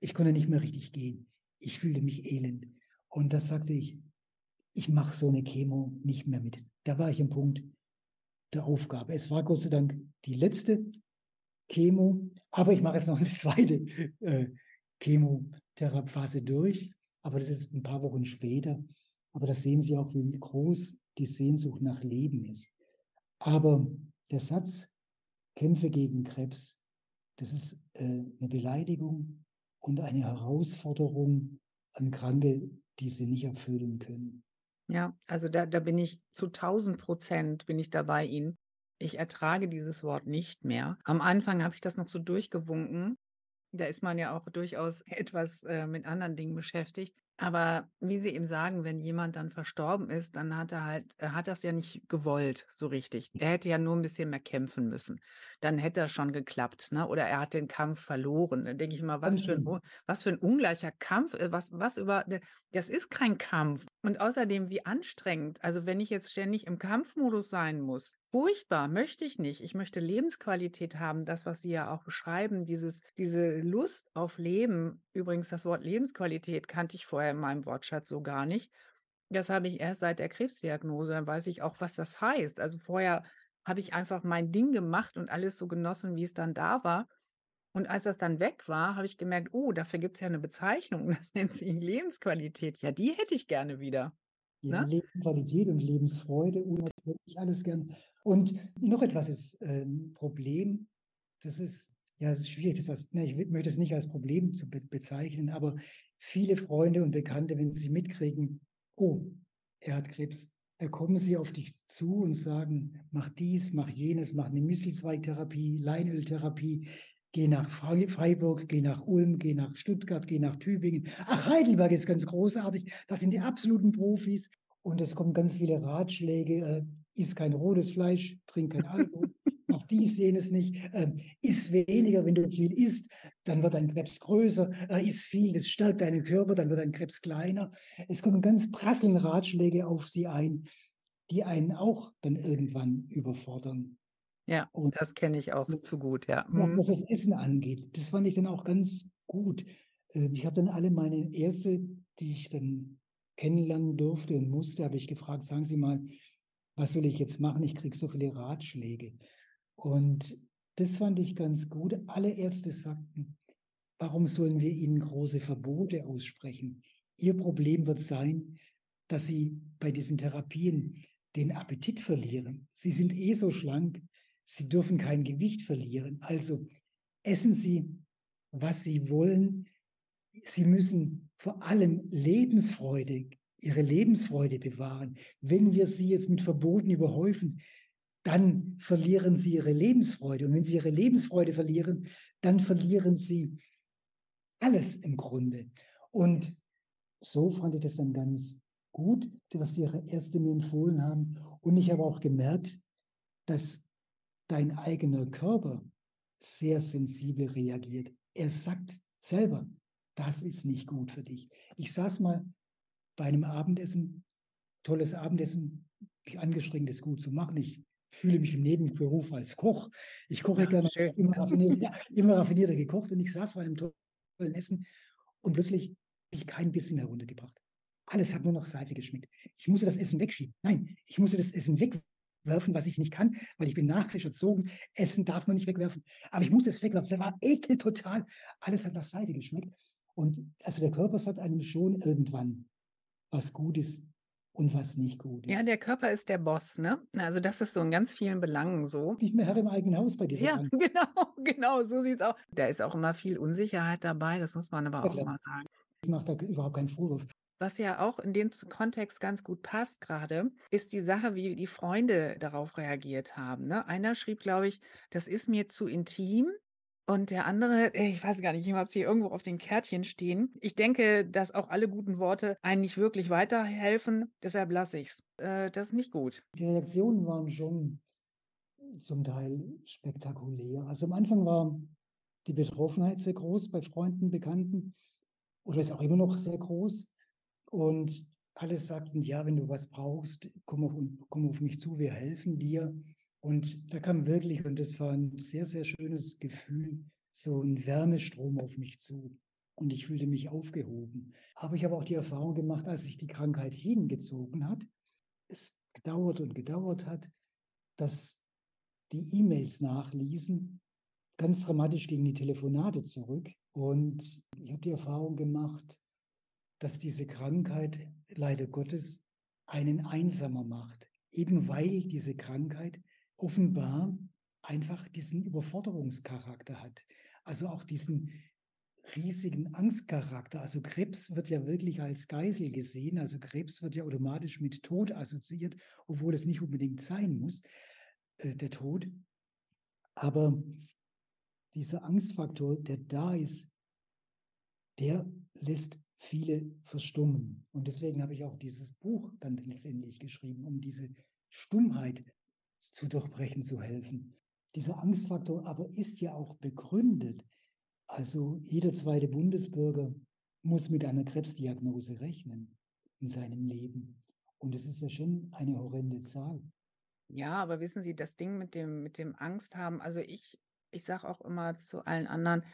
Ich konnte nicht mehr richtig gehen. Ich fühlte mich elend. Und da sagte ich, ich mache so eine Chemo nicht mehr mit. Da war ich am Punkt der Aufgabe. Es war Gott sei Dank die letzte Chemo, aber ich mache jetzt noch eine zweite äh, Chemotherapiephase durch. Aber das ist ein paar Wochen später. Aber da sehen Sie auch, wie groß die Sehnsucht nach Leben ist. Aber der Satz, Kämpfe gegen Krebs, das ist äh, eine Beleidigung und eine Herausforderung an Kranke, die sie nicht erfüllen können. Ja, also da, da bin ich zu 1000 Prozent bin ich dabei Ihnen. Ich ertrage dieses Wort nicht mehr. Am Anfang habe ich das noch so durchgewunken. Da ist man ja auch durchaus etwas äh, mit anderen Dingen beschäftigt. Aber wie Sie eben sagen, wenn jemand dann verstorben ist, dann hat er halt, er hat das ja nicht gewollt, so richtig. Er hätte ja nur ein bisschen mehr kämpfen müssen. Dann hätte er schon geklappt, ne? Oder er hat den Kampf verloren. Dann denke ich immer, was für ein, was für ein ungleicher Kampf, äh, was, was über, das ist kein Kampf. Und außerdem, wie anstrengend. Also wenn ich jetzt ständig im Kampfmodus sein muss, furchtbar, möchte ich nicht. Ich möchte Lebensqualität haben, das, was Sie ja auch beschreiben, dieses, diese Lust auf Leben. Übrigens, das Wort Lebensqualität kannte ich vorher in meinem Wortschatz so gar nicht. Das habe ich erst seit der Krebsdiagnose. Dann weiß ich auch, was das heißt. Also vorher habe ich einfach mein Ding gemacht und alles so genossen, wie es dann da war. Und als das dann weg war, habe ich gemerkt, oh, dafür gibt es ja eine Bezeichnung. Das nennt sich Lebensqualität. Ja, die hätte ich gerne wieder. Ja, ne? Lebensqualität und Lebensfreude und alles gern. Und noch etwas ist ein ähm, Problem. Das ist, ja, es ist schwierig. Das heißt, ne, ich möchte es nicht als Problem zu be bezeichnen, aber viele Freunde und Bekannte, wenn sie mitkriegen, oh, er hat Krebs, da kommen sie auf dich zu und sagen, mach dies, mach jenes, mach eine Misselzweigtherapie, Leinöltherapie, geh nach Freiburg, geh nach Ulm, geh nach Stuttgart, geh nach Tübingen. Ach, Heidelberg ist ganz großartig. Das sind die absoluten Profis. Und es kommen ganz viele Ratschläge. Äh, iss kein rotes Fleisch, trink kein Alkohol, mach dies, jenes nicht. Äh, iss weniger, wenn du viel isst, dann wird dein Krebs größer. Äh, iss viel, das stärkt deinen Körper, dann wird dein Krebs kleiner. Es kommen ganz prasseln Ratschläge auf sie ein, die einen auch dann irgendwann überfordern. Ja, und das kenne ich auch zu gut, ja. Auch mhm. was das Essen angeht, das fand ich dann auch ganz gut. Ähm, ich habe dann alle meine Ärzte, die ich dann kennenlernen durfte und musste, habe ich gefragt, sagen Sie mal, was soll ich jetzt machen? Ich kriege so viele Ratschläge. Und das fand ich ganz gut. Alle Ärzte sagten, warum sollen wir ihnen große Verbote aussprechen? Ihr Problem wird sein, dass sie bei diesen Therapien den Appetit verlieren. Sie sind eh so schlank, sie dürfen kein Gewicht verlieren. Also essen Sie, was Sie wollen. Sie müssen vor allem Lebensfreude, Ihre Lebensfreude bewahren. Wenn wir Sie jetzt mit Verboten überhäufen, dann verlieren Sie Ihre Lebensfreude. Und wenn Sie Ihre Lebensfreude verlieren, dann verlieren Sie alles im Grunde. Und so fand ich das dann ganz gut, was die Ärzte mir empfohlen haben. Und ich habe auch gemerkt, dass dein eigener Körper sehr sensibel reagiert. Er sagt selber, das ist nicht gut für dich. Ich saß mal bei einem Abendessen, tolles Abendessen, mich angestrengt, es gut zu machen. Ich fühle mich im Nebenberuf als Koch. Ich koche gerne, immer, raffiniert, ja, immer raffinierter gekocht und ich saß bei einem tollen Essen und plötzlich habe ich kein bisschen mehr runtergebracht. Alles hat nur noch Seife geschmeckt. Ich musste das Essen wegschieben. Nein, ich musste das Essen wegwerfen, was ich nicht kann, weil ich bin nachrisch erzogen. Essen darf man nicht wegwerfen. Aber ich musste es wegwerfen. Da war Ekel total. Alles hat nach Seife geschmeckt. Und also der Körper sagt einem schon irgendwann, was gut ist und was nicht gut ist. Ja, der Körper ist der Boss, ne? Also das ist so in ganz vielen Belangen so. Nicht mehr Herr im eigenen Haus bei dieser Ja, Bank. genau, genau, so sieht es auch. Da ist auch immer viel Unsicherheit dabei, das muss man aber ja, auch mal sagen. Ich mache da überhaupt keinen Vorwurf. Was ja auch in den Kontext ganz gut passt gerade, ist die Sache, wie die Freunde darauf reagiert haben. Ne? Einer schrieb, glaube ich, das ist mir zu intim. Und der andere, äh, ich weiß gar nicht, ob sie irgendwo auf den Kärtchen stehen. Ich denke, dass auch alle guten Worte einen nicht wirklich weiterhelfen. Deshalb lasse ich es. Äh, das ist nicht gut. Die Reaktionen waren schon zum Teil spektakulär. Also am Anfang war die Betroffenheit sehr groß bei Freunden, Bekannten oder ist auch immer noch sehr groß. Und alle sagten, ja, wenn du was brauchst, komm auf, komm auf mich zu, wir helfen dir. Und da kam wirklich, und das war ein sehr, sehr schönes Gefühl, so ein Wärmestrom auf mich zu. Und ich fühlte mich aufgehoben. Aber ich habe auch die Erfahrung gemacht, als sich die Krankheit hingezogen hat, es gedauert und gedauert hat, dass die E-Mails nachließen, ganz dramatisch gegen die Telefonate zurück. Und ich habe die Erfahrung gemacht, dass diese Krankheit leider Gottes einen einsamer macht, eben weil diese Krankheit offenbar einfach diesen Überforderungscharakter hat. Also auch diesen riesigen Angstcharakter. Also Krebs wird ja wirklich als Geisel gesehen. Also Krebs wird ja automatisch mit Tod assoziiert, obwohl es nicht unbedingt sein muss, äh, der Tod. Aber dieser Angstfaktor, der da ist, der lässt viele verstummen. Und deswegen habe ich auch dieses Buch dann letztendlich geschrieben, um diese Stummheit zu durchbrechen zu helfen. Dieser Angstfaktor aber ist ja auch begründet. Also jeder zweite Bundesbürger muss mit einer Krebsdiagnose rechnen in seinem Leben. Und es ist ja schon eine horrende Zahl. Ja, aber wissen Sie, das Ding mit dem, mit dem Angst haben, also ich, ich sage auch immer zu allen anderen,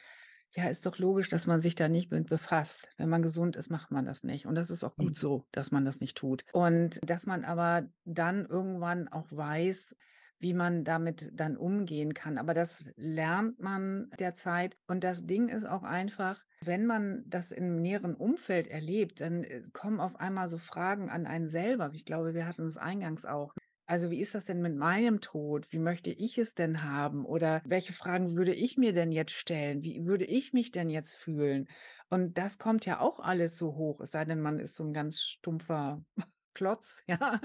ja, ist doch logisch, dass man sich da nicht mit befasst. Wenn man gesund ist, macht man das nicht. Und das ist auch gut mhm. so, dass man das nicht tut. Und dass man aber dann irgendwann auch weiß, wie man damit dann umgehen kann. Aber das lernt man derzeit. Und das Ding ist auch einfach, wenn man das im näheren Umfeld erlebt, dann äh, kommen auf einmal so Fragen an einen selber. Ich glaube, wir hatten es eingangs auch. Also wie ist das denn mit meinem Tod? Wie möchte ich es denn haben? Oder welche Fragen würde ich mir denn jetzt stellen? Wie würde ich mich denn jetzt fühlen? Und das kommt ja auch alles so hoch, es sei denn, man ist so ein ganz stumpfer Klotz, ja.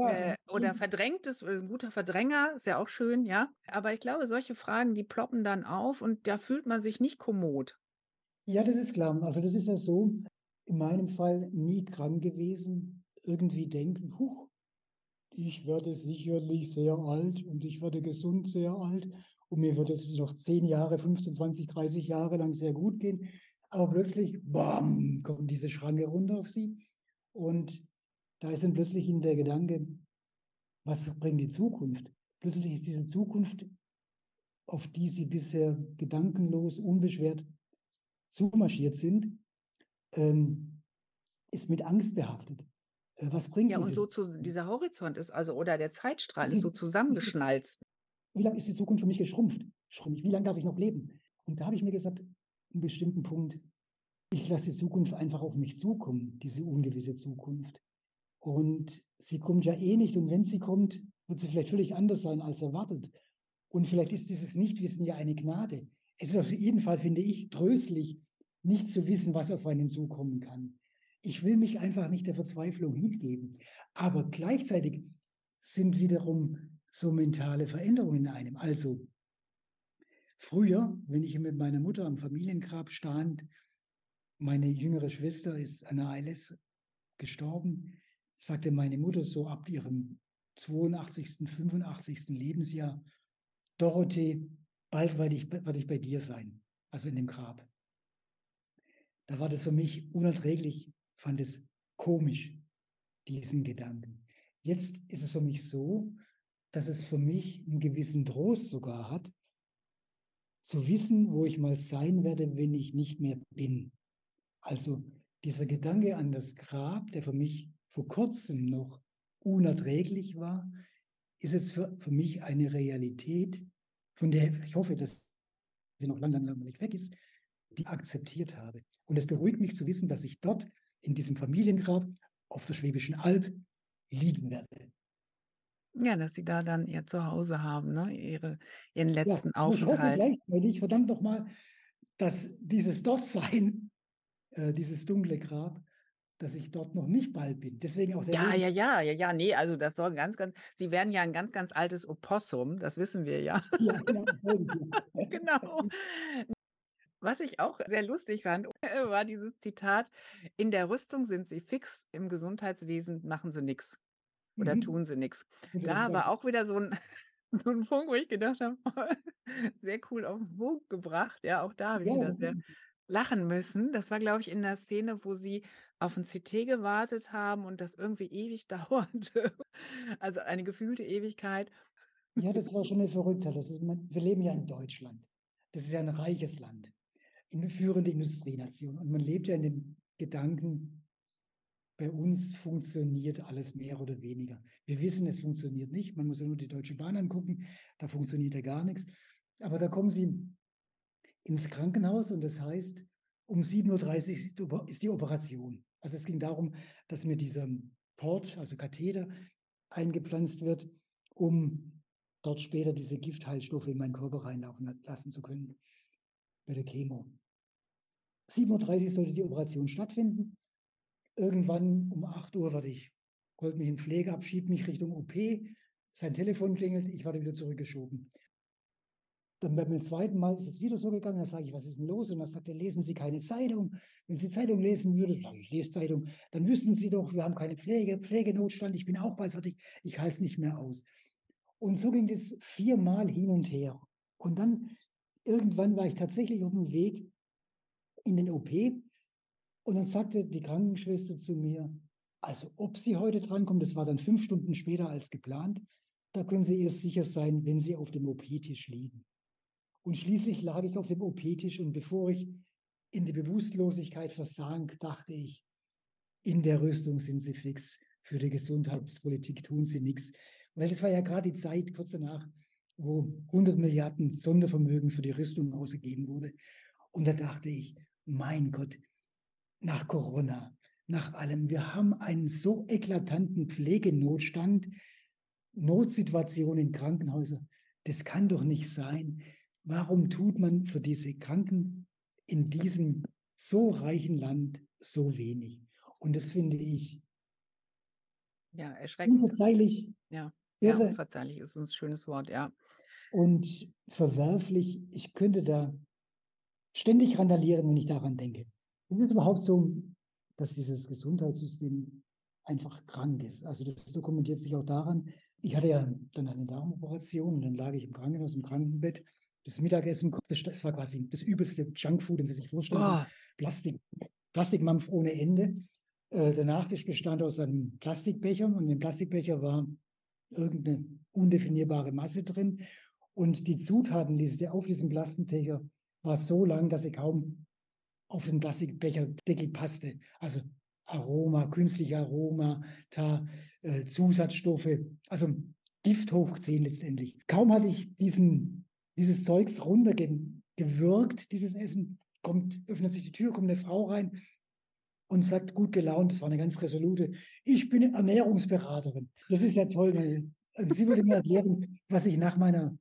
Äh, oder verdrängtes, ein guter Verdränger, ist ja auch schön, ja. Aber ich glaube, solche Fragen, die ploppen dann auf und da fühlt man sich nicht kommod. Ja, das ist klar. Also das ist ja so, in meinem Fall nie krank gewesen, irgendwie denken, huch, ich werde sicherlich sehr alt und ich werde gesund sehr alt und mir wird es noch 10 Jahre, 15, 20, 30 Jahre lang sehr gut gehen. Aber plötzlich, bam, kommt diese Schranke runter auf sie und da ist dann plötzlich in der Gedanke, was bringt die Zukunft? Plötzlich ist diese Zukunft, auf die sie bisher gedankenlos, unbeschwert zumarschiert sind, ähm, ist mit Angst behaftet. Äh, was bringt Ja, und dieses? so zu dieser Horizont ist also oder der Zeitstrahl ist so zusammengeschnalzt. Wie lange ist die Zukunft für mich geschrumpft? Schrumpf. Wie lange darf ich noch leben? Und da habe ich mir gesagt, einen bestimmten Punkt, ich lasse die Zukunft einfach auf mich zukommen, diese ungewisse Zukunft. Und sie kommt ja eh nicht. Und wenn sie kommt, wird sie vielleicht völlig anders sein als erwartet. Und vielleicht ist dieses Nichtwissen ja eine Gnade. Es ist auf jeden Fall, finde ich, tröstlich, nicht zu wissen, was auf einen zukommen kann. Ich will mich einfach nicht der Verzweiflung hingeben. Aber gleichzeitig sind wiederum so mentale Veränderungen in einem. Also früher, wenn ich mit meiner Mutter am Familiengrab stand, meine jüngere Schwester ist an der ALS gestorben, sagte meine Mutter so ab ihrem 82., 85. Lebensjahr, Dorothee, bald werde ich, werde ich bei dir sein, also in dem Grab. Da war das für mich unerträglich, fand es komisch, diesen Gedanken. Jetzt ist es für mich so, dass es für mich einen gewissen Trost sogar hat, zu wissen, wo ich mal sein werde, wenn ich nicht mehr bin. Also dieser Gedanke an das Grab, der für mich vor kurzem noch unerträglich war, ist jetzt für, für mich eine Realität, von der ich hoffe, dass sie noch lange, lange nicht weg ist, die akzeptiert habe. Und es beruhigt mich zu wissen, dass ich dort in diesem Familiengrab auf der Schwäbischen Alb liegen werde. Ja, dass Sie da dann Ihr Zuhause haben, ne? Ihre, Ihren Ja, letzten aber ich hoffe Aufenthalt. gleichzeitig, verdammt nochmal, dass dieses Dortsein, äh, dieses dunkle Grab, dass ich dort noch nicht bald bin. Deswegen auch der Ja, Leben. ja, ja, ja, ja, ne, also das soll ganz, ganz Sie werden ja ein ganz, ganz altes Opossum, das wissen wir ja. Ja, genau. ja. Genau. Was ich auch sehr lustig fand, war dieses Zitat: „In der Rüstung sind sie fix, im Gesundheitswesen machen sie nix oder Mhm. tun sie nix.“ Da war auch wieder so 'n so 'n Punkt, wo ich gedacht habe, sehr cool auf 'n Punkt gebracht. Ja, auch da habe ich Ja, wieder das sehr lachen müssen. Das war, glaube ich, in der Szene, wo sie auf 'n CT gewartet haben und das irgendwie ewig dauerte. Also, eine gefühlte Ewigkeit. Ja, das war schon eine Verrücktheit. Das ist wir leben ja in Deutschland. Das ist ja ein reiches Land, eine führende Industrienation. Und man lebt ja in dem Gedanken, bei uns funktioniert alles mehr oder weniger. Wir wissen, es funktioniert nicht. Man muss ja nur die Deutsche Bahn angucken, da funktioniert ja gar nichts. Aber da kommen Sie ins Krankenhaus und das heißt, um 7:30 Uhr ist die Operation. Also, es ging darum, dass mir dieser Port, also Katheter, eingepflanzt wird, um dort später diese Giftheilstoffe in meinen Körper reinlaufen la lassen zu können bei der Chemo. 7:30 Uhr sollte die Operation stattfinden. Irgendwann um 8 Uhr werde ich holt mich 'n Pfleger ab, schiebt mich Richtung OP. Sein Telefon klingelt, ich werde wieder zurückgeschoben. Dann beim zweiten Mal ist es wieder so gegangen, da sage ich: „Was ist 'n los?“ Und dann sagt er: „Lesen Sie keine Zeitung? Wenn Sie Zeitung lesen würden“ sage ich: „Ich lese Zeitung. Dann wüssten Sie doch, wir haben keine Pflege Pflegenotstand, ich bin auch bald fertig, ich halte es nicht mehr aus.“ Und so ging das viermal hin und her. Und dann irgendwann war ich tatsächlich auf'm Weg in den OP und dann sagte die Krankenschwester zu mir: „Also, ob Sie heute drankommen“ das war dann 5 Stunden später als geplant, „da können Sie erst sicher sein, wenn Sie auf dem OP-Tisch liegen.“ Und schließlich lag ich auf dem OP-Tisch und bevor ich in die Bewusstlosigkeit versank, dachte ich: „In der Rüstung sind Sie fix, für die Gesundheitspolitik tun Sie nix.“ Weil das war ja grad die Zeit kurz danach, wo 100 Milliarden Sondervermögen für die Rüstung ausgegeben wurde. Und da dachte ich: „Mein Gott, nach Corona, nach allem, wir haben einen so eklatanten Pflegenotstand, Notsituation in Krankenhäusern. Das kann doch nicht sein. Warum tut man für diese Kranken in diesem so reichen Land so wenig?“ Und das finde ich Ja, erschreckend. unverzeihlich, Ja, ja, unverzeihlich ist 'n schönes Wort, ja. und verwerflich. Ich könnte da ständig randalieren, wenn ich daran denke. Ist es überhaupt so, dass dieses Gesundheitssystem einfach krank ist? Also, das dokumentiert sich auch daran ich hatte ja dann eine Darmoperation und dann lag ich im Krankenhaus im Krankenbett. Das Mittagessen das war quasi das übelste Junkfood, den Sie sich vorstellen. Oh. Plastik Plastikmampf ohne Ende. Äh, der Nachtisch bestand aus einem Plastikbecher und in dem Plastikbecher war irgend 'ne undefinierbare Masse drin. Und die Zutatenliste auf diesem Plastikbecher war so lang, dass sie kaum auf den Plastikbecherdeckel passte. Also, Aroma, künstliche Aromata, äh, Zusatzstoffe, also Gift hoch 10 letztendlich. Kaum hatte ich diesen, dieses Zeugs runtergewirkt, dieses Essen, kommt, öffnet sich die Tür, kommt eine Frau rein und sagt gut gelaunt, das war eine ganz resolute, ich bin Ernährungsberaterin. Das ist ja toll, weil sie würde mir erklären, was ich nach meiner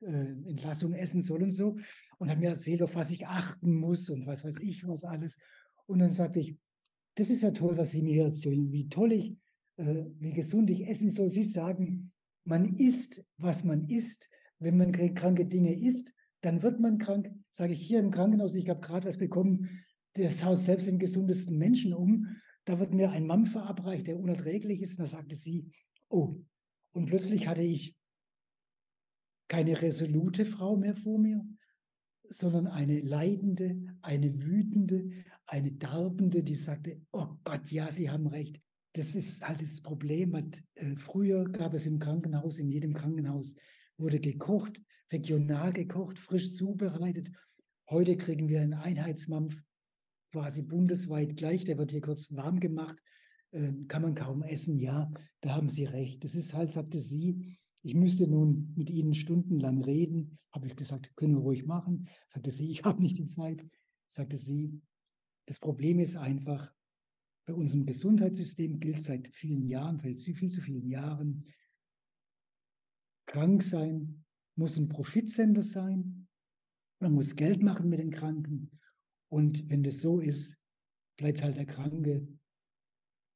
äh, Entlassung essen soll und so und hat mir erzählt, auf was ich achten muss und was weiß ich was alles. Und dann sagte ich, das ist ja toll, was Sie mir erzählen, wie toll ich, äh, wie gesund ich essen soll. Sie sagen, man isst, was man isst. Wenn man kranke Dinge isst, dann wird man krank. Sage ich hier im Krankenhaus, ich habe gerade was bekommen, das haut selbst den gesundesten Menschen um. Da wird mir ein Mann verabreicht, der unerträglich ist. Und da sagte sie, oh. Und plötzlich hatte ich keine resolute Frau mehr vor mir, sondern eine leidende, eine wütende, eine darbende, die sagte, oh Gott, ja, Sie haben recht. Das ist halt das Problem. Äh, früher gab es im Krankenhaus, in jedem Krankenhaus wurde gekocht, regional gekocht, frisch zubereitet. Heute kriegen wir einen Einheitsmampf quasi bundesweit gleich. Der wird hier kurz warm gemacht. Äh, kann man kaum essen. Ja, da haben Sie recht. Das ist halt, sagte sie, ich müsste nun mit Ihnen stundenlang reden. Habe ich gesagt, können wir ruhig machen. Sagte sie, ich habe nicht die Zeit. Sagte sie, das Problem ist einfach, bei unserem Gesundheitssystem gilt seit vielen Jahren, seit viel zu vielen Jahren, krank sein muss ein Profitsender sein. Man muss Geld machen mit den Kranken. Und wenn das so ist, bleibt halt der Kranke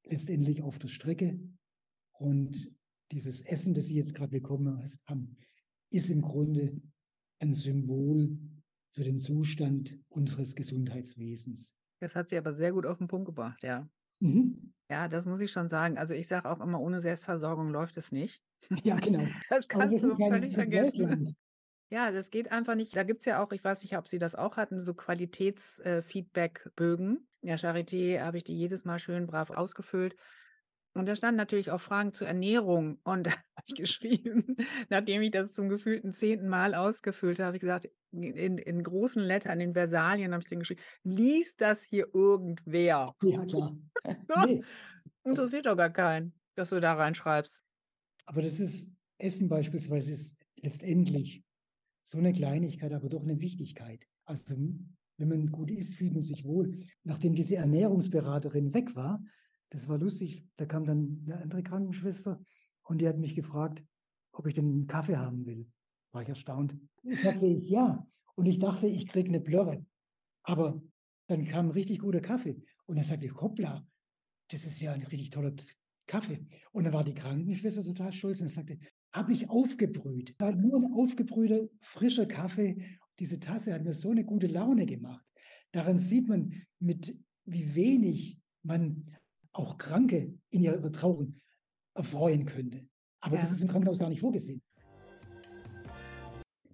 letztendlich auf der Strecke. Und dieses Essen, das Sie jetzt gerade bekommen haben, ist im Grunde ein Symbol für den Zustand unseres Gesundheitswesens. Das hat sie aber sehr gut auf den Punkt gebracht, ja. Mhm. Ja, das muss ich schon sagen. Also ich sage auch immer, ohne Selbstversorgung läuft es nicht. Ja, genau. Das kannst du völlig vergessen. Ja, das geht einfach nicht. Da gibt es ja auch, ich weiß nicht, ob Sie das auch hatten, so Qualitätsfeedback-Bögen. Äh, ja, Charité habe ich die jedes Mal schön brav ausgefüllt. Und da standen natürlich auch Fragen zur Ernährung. Und da habe ich geschrieben, nachdem ich das zum gefühlten zehnten Mal ausgefüllt habe, habe ich gesagt, in, in großen Lettern, in Versalien habe ich den geschrieben, liest das hier irgendwer? Ja, klar. nee. Interessiert doch gar keinen, dass du da reinschreibst. Aber das ist, Essen beispielsweise ist letztendlich so eine Kleinigkeit, aber doch eine Wichtigkeit. Also wenn man gut isst, fühlt man sich wohl. Nachdem diese Ernährungsberaterin weg war, das war lustig. Da kam dann eine andere Krankenschwester und die hat mich gefragt, ob ich denn einen Kaffee haben will. War ich erstaunt. Ich sagte ja. Und ich dachte, ich kriege eine Blöre. Aber dann kam ein richtig guter Kaffee. Und dann sagte ich, hoppla, das ist ja ein richtig toller Kaffee. Und dann war die Krankenschwester total stolz und sagte, habe ich aufgebrüht. War nur ein aufgebrühter, frischer Kaffee. Diese Tasse hat mir so eine gute Laune gemacht. Daran sieht man, mit wie wenig man auch Kranke in ihrer Trauung erfreuen könnte. Aber ja. das ist im Krankenhaus gar nicht vorgesehen.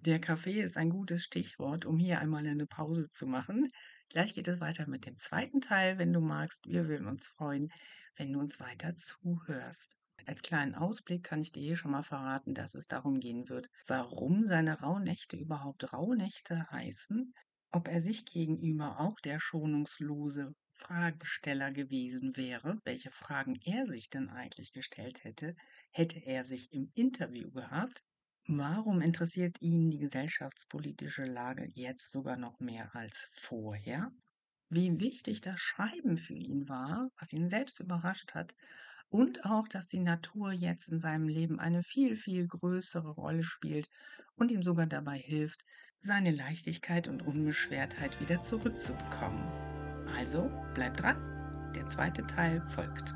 Der Kaffee ist ein gutes Stichwort, um hier einmal eine Pause zu machen. Gleich geht es weiter mit dem zweiten Teil, wenn du magst. Wir würden uns freuen, wenn du uns weiter zuhörst. Als kleinen Ausblick kann ich dir hier schon mal verraten, dass es darum gehen wird, warum seine Rauhnächte überhaupt Rauhnächte heißen, ob er sich gegenüber auch der schonungslose Fragesteller gewesen wäre, welche Fragen er sich denn eigentlich gestellt hätte, hätte er sich im Interview gehabt. Warum interessiert ihn die gesellschaftspolitische Lage jetzt sogar noch mehr als vorher? Wie wichtig das Schreiben für ihn war, was ihn selbst überrascht hat, und auch, dass die Natur jetzt in seinem Leben eine viel, viel größere Rolle spielt und ihm sogar dabei hilft, seine Leichtigkeit und Unbeschwertheit wieder zurückzubekommen. Also bleibt dran, der zweite Teil folgt.